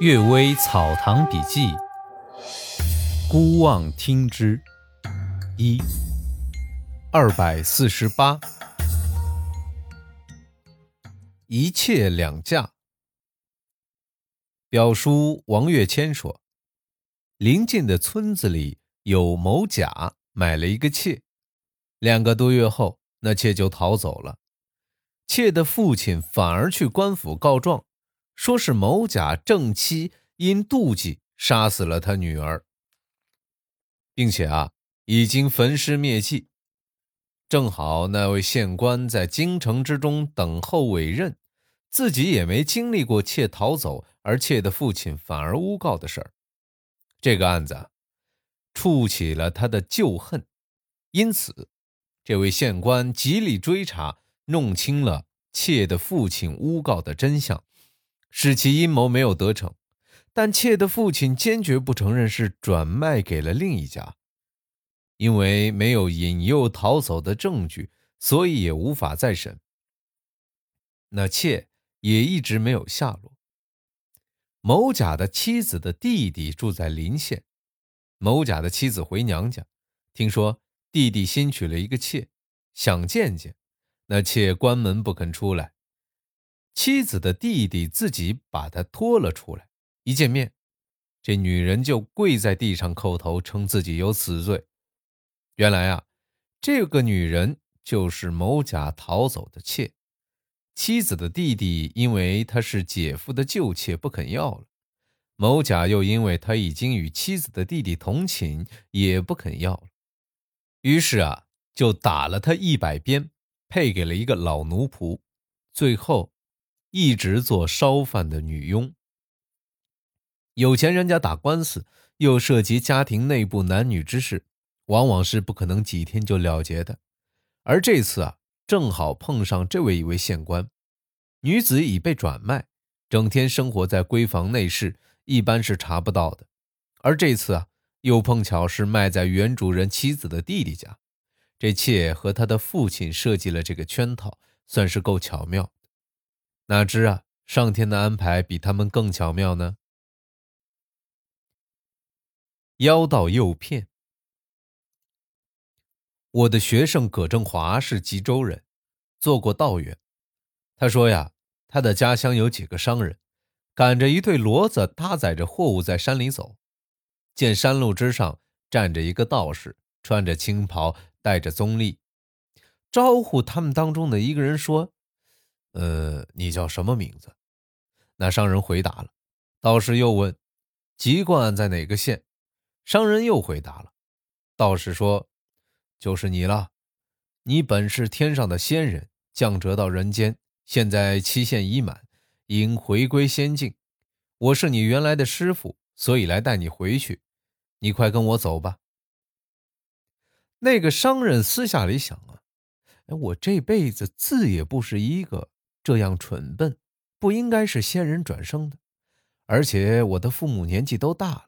《岳微草堂笔记》孤望听之一二百四十八，一妾两嫁。表叔王月谦说，邻近的村子里有某甲买了一个妾，两个多月后，那妾就逃走了。妾的父亲反而去官府告状。说是某甲正妻因妒忌杀死了他女儿，并且啊已经焚尸灭迹。正好那位县官在京城之中等候委任，自己也没经历过妾逃走而妾的父亲反而诬告的事儿。这个案子触起了他的旧恨，因此这位县官极力追查，弄清了妾的父亲诬告的真相。使其阴谋没有得逞，但妾的父亲坚决不承认是转卖给了另一家，因为没有引诱逃走的证据，所以也无法再审。那妾也一直没有下落。某甲的妻子的弟弟住在临县，某甲的妻子回娘家，听说弟弟新娶了一个妾，想见见，那妾关门不肯出来。妻子的弟弟自己把他拖了出来，一见面，这女人就跪在地上叩头，称自己有死罪。原来啊，这个女人就是某甲逃走的妾。妻子的弟弟因为他是姐夫的旧妾，不肯要了；某甲又因为他已经与妻子的弟弟同寝，也不肯要了。于是啊，就打了他一百鞭，配给了一个老奴仆，最后。一直做烧饭的女佣。有钱人家打官司，又涉及家庭内部男女之事，往往是不可能几天就了结的。而这次啊，正好碰上这位一位县官，女子已被转卖，整天生活在闺房内室，一般是查不到的。而这次啊，又碰巧是卖在原主人妻子的弟弟家，这妾和他的父亲设计了这个圈套，算是够巧妙。哪知啊，上天的安排比他们更巧妙呢！妖道诱骗。我的学生葛正华是吉州人，做过道员。他说呀，他的家乡有几个商人，赶着一对骡子，搭载着货物在山里走，见山路之上站着一个道士，穿着青袍，戴着棕笠，招呼他们当中的一个人说。呃，你叫什么名字？那商人回答了。道士又问：“籍贯在哪个县？”商人又回答了。道士说：“就是你了。你本是天上的仙人，降谪到人间，现在期限已满，应回归仙境。我是你原来的师傅，所以来带你回去。你快跟我走吧。”那个商人私下里想啊，哎，我这辈子字也不是一个。这样蠢笨，不应该是仙人转生的。而且我的父母年纪都大了，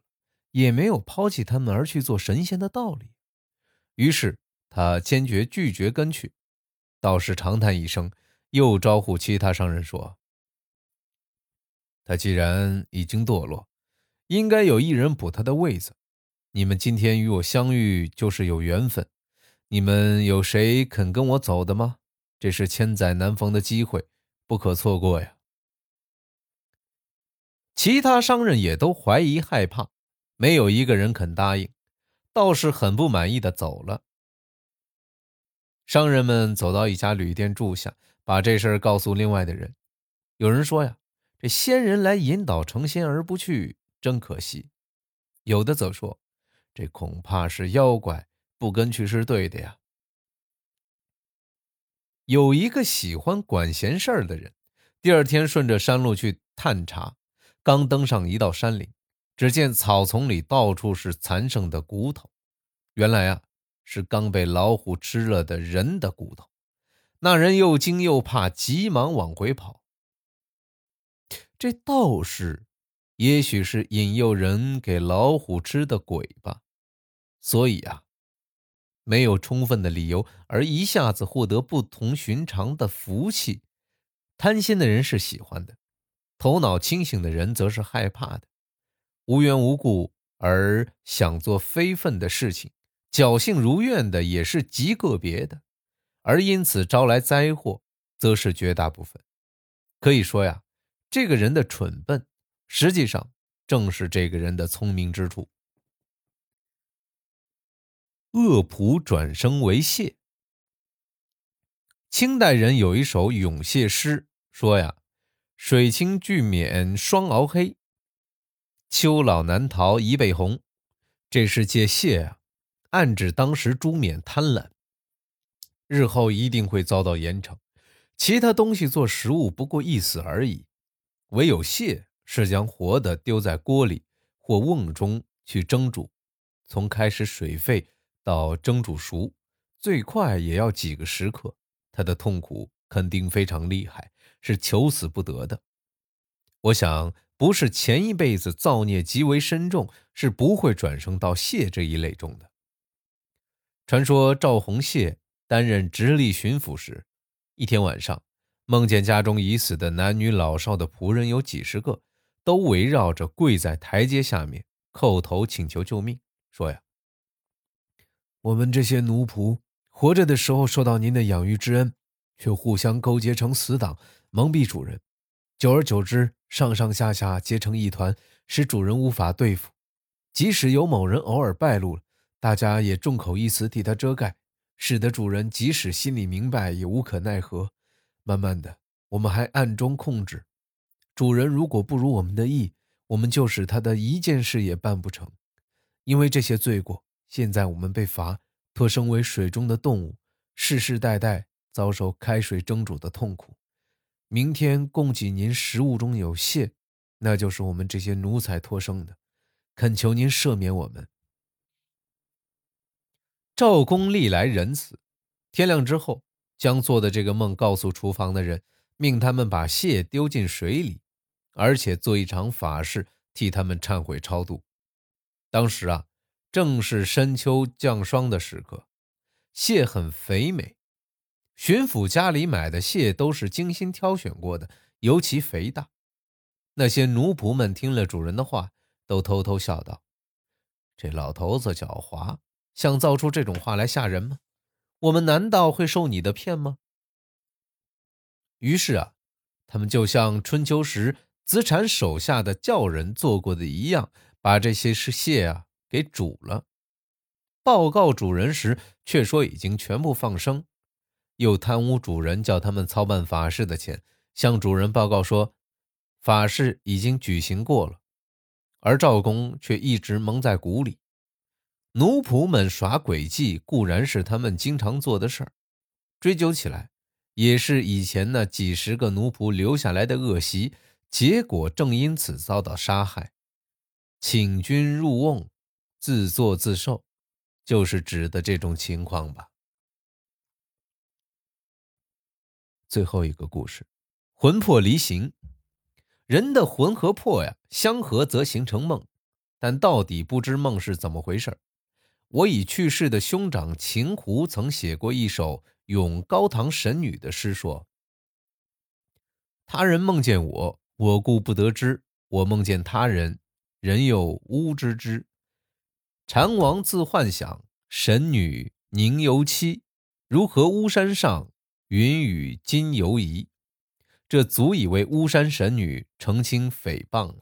也没有抛弃他们而去做神仙的道理。于是他坚决拒绝跟去。道士长叹一声，又招呼其他商人说：“他既然已经堕落，应该有一人补他的位子。你们今天与我相遇，就是有缘分。你们有谁肯跟我走的吗？这是千载难逢的机会。”不可错过呀！其他商人也都怀疑害怕，没有一个人肯答应。倒是很不满意的走了。商人们走到一家旅店住下，把这事儿告诉另外的人。有人说呀：“这仙人来引导成仙而不去，真可惜。”有的则说：“这恐怕是妖怪，不跟去是对的呀。”有一个喜欢管闲事儿的人，第二天顺着山路去探查，刚登上一道山岭，只见草丛里到处是残剩的骨头，原来啊是刚被老虎吃了的人的骨头。那人又惊又怕，急忙往回跑。这道士也许是引诱人给老虎吃的鬼吧，所以啊。没有充分的理由而一下子获得不同寻常的福气，贪心的人是喜欢的，头脑清醒的人则是害怕的。无缘无故而想做非分的事情，侥幸如愿的也是极个别的，而因此招来灾祸，则是绝大部分。可以说呀，这个人的蠢笨，实际上正是这个人的聪明之处。恶仆转生为蟹。清代人有一首咏蟹诗，说呀：“水清巨免双螯黑，秋老难逃一背红。”这是借蟹啊，暗指当时朱冕贪婪，日后一定会遭到严惩。其他东西做食物不过一死而已，唯有蟹是将活的丢在锅里或瓮中去蒸煮，从开始水沸。到蒸煮熟，最快也要几个时刻，他的痛苦肯定非常厉害，是求死不得的。我想，不是前一辈子造孽极为深重，是不会转生到谢这一类中的。传说赵洪谢担任直隶巡抚时，一天晚上，梦见家中已死的男女老少的仆人有几十个，都围绕着跪在台阶下面叩头请求救命，说呀。我们这些奴仆活着的时候受到您的养育之恩，却互相勾结成死党，蒙蔽主人。久而久之，上上下下结成一团，使主人无法对付。即使有某人偶尔败露了，大家也众口一词替他遮盖，使得主人即使心里明白也无可奈何。慢慢的，我们还暗中控制主人，如果不如我们的意，我们就使他的一件事也办不成。因为这些罪过。现在我们被罚，托生为水中的动物，世世代代遭受开水蒸煮的痛苦。明天供给您食物中有蟹，那就是我们这些奴才托生的，恳求您赦免我们。赵公历来仁慈，天亮之后将做的这个梦告诉厨房的人，命他们把蟹丢进水里，而且做一场法事替他们忏悔超度。当时啊。正是深秋降霜的时刻，蟹很肥美。巡抚家里买的蟹都是精心挑选过的，尤其肥大。那些奴仆们听了主人的话，都偷偷笑道：“这老头子狡猾，想造出这种话来吓人吗？我们难道会受你的骗吗？”于是啊，他们就像春秋时子产手下的教人做过的一样，把这些是蟹啊。给煮了，报告主人时却说已经全部放生，又贪污主人叫他们操办法事的钱，向主人报告说法事已经举行过了，而赵公却一直蒙在鼓里。奴仆们耍诡计固然是他们经常做的事儿，追究起来也是以前那几十个奴仆留下来的恶习，结果正因此遭到杀害，请君入瓮。自作自受，就是指的这种情况吧。最后一个故事，魂魄离形。人的魂和魄呀，相合则形成梦，但到底不知梦是怎么回事我已去世的兄长秦胡曾写过一首咏高堂神女的诗，说：“他人梦见我，我故不得知；我梦见他人，人又吾知之。”禅王自幻想，神女宁游期，如何巫山上，云雨今犹疑。这足以为巫山神女澄清诽谤了。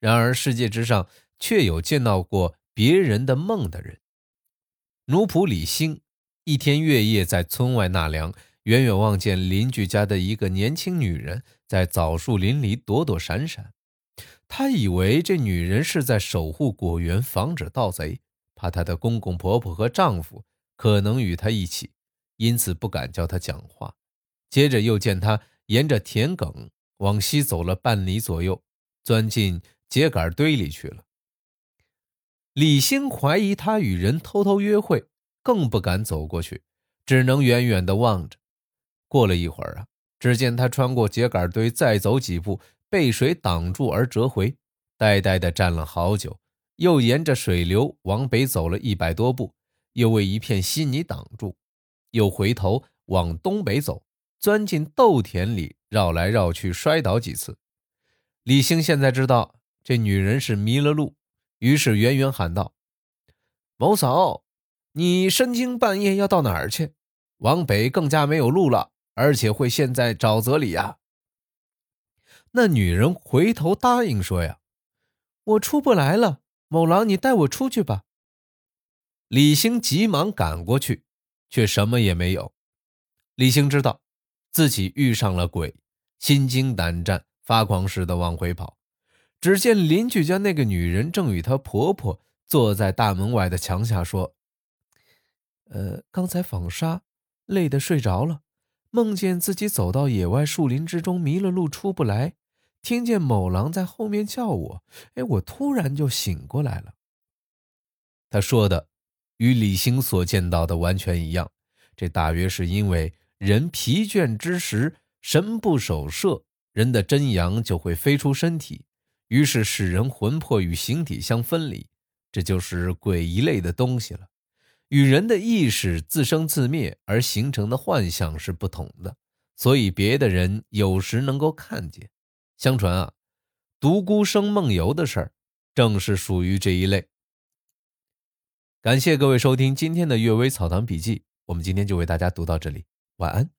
然而世界之上，却有见到过别人的梦的人。奴仆李兴一天月夜在村外纳凉，远远望见邻居家的一个年轻女人在枣树林里躲躲闪闪。他以为这女人是在守护果园，防止盗贼，怕她的公公婆婆和丈夫可能与她一起，因此不敢叫她讲话。接着又见她沿着田埂往西走了半里左右，钻进秸秆堆里去了。李兴怀疑她与人偷偷约会，更不敢走过去，只能远远地望着。过了一会儿啊，只见她穿过秸秆堆，再走几步。被水挡住而折回，呆呆地站了好久，又沿着水流往北走了一百多步，又为一片稀泥挡住，又回头往东北走，钻进豆田里绕来绕去，摔倒几次。李兴现在知道这女人是迷了路，于是远远喊道：“某嫂，你深更半夜要到哪儿去？往北更加没有路了，而且会陷在沼泽里呀。”那女人回头答应说：“呀，我出不来了，某郎你带我出去吧。”李兴急忙赶过去，却什么也没有。李兴知道自己遇上了鬼，心惊胆战、发狂似的往回跑。只见邻居家那个女人正与她婆婆坐在大门外的墙下说：“呃，刚才纺纱，累得睡着了，梦见自己走到野外树林之中，迷了路，出不来。听见某狼在后面叫我，哎，我突然就醒过来了。”他说的。与李兴所见到的完全一样，这大约是因为人疲倦之时，神不守舍，人的真阳就会飞出身体，于是使人魂魄与形体相分离，这就是鬼一类的东西了。与人的意识自生自灭而形成的幻象是不同的，所以别的人有时能够看见。相传啊，独孤生梦游的事儿，正是属于这一类。感谢各位收听今天的《阅微草堂笔记》，我们今天就为大家读到这里，晚安。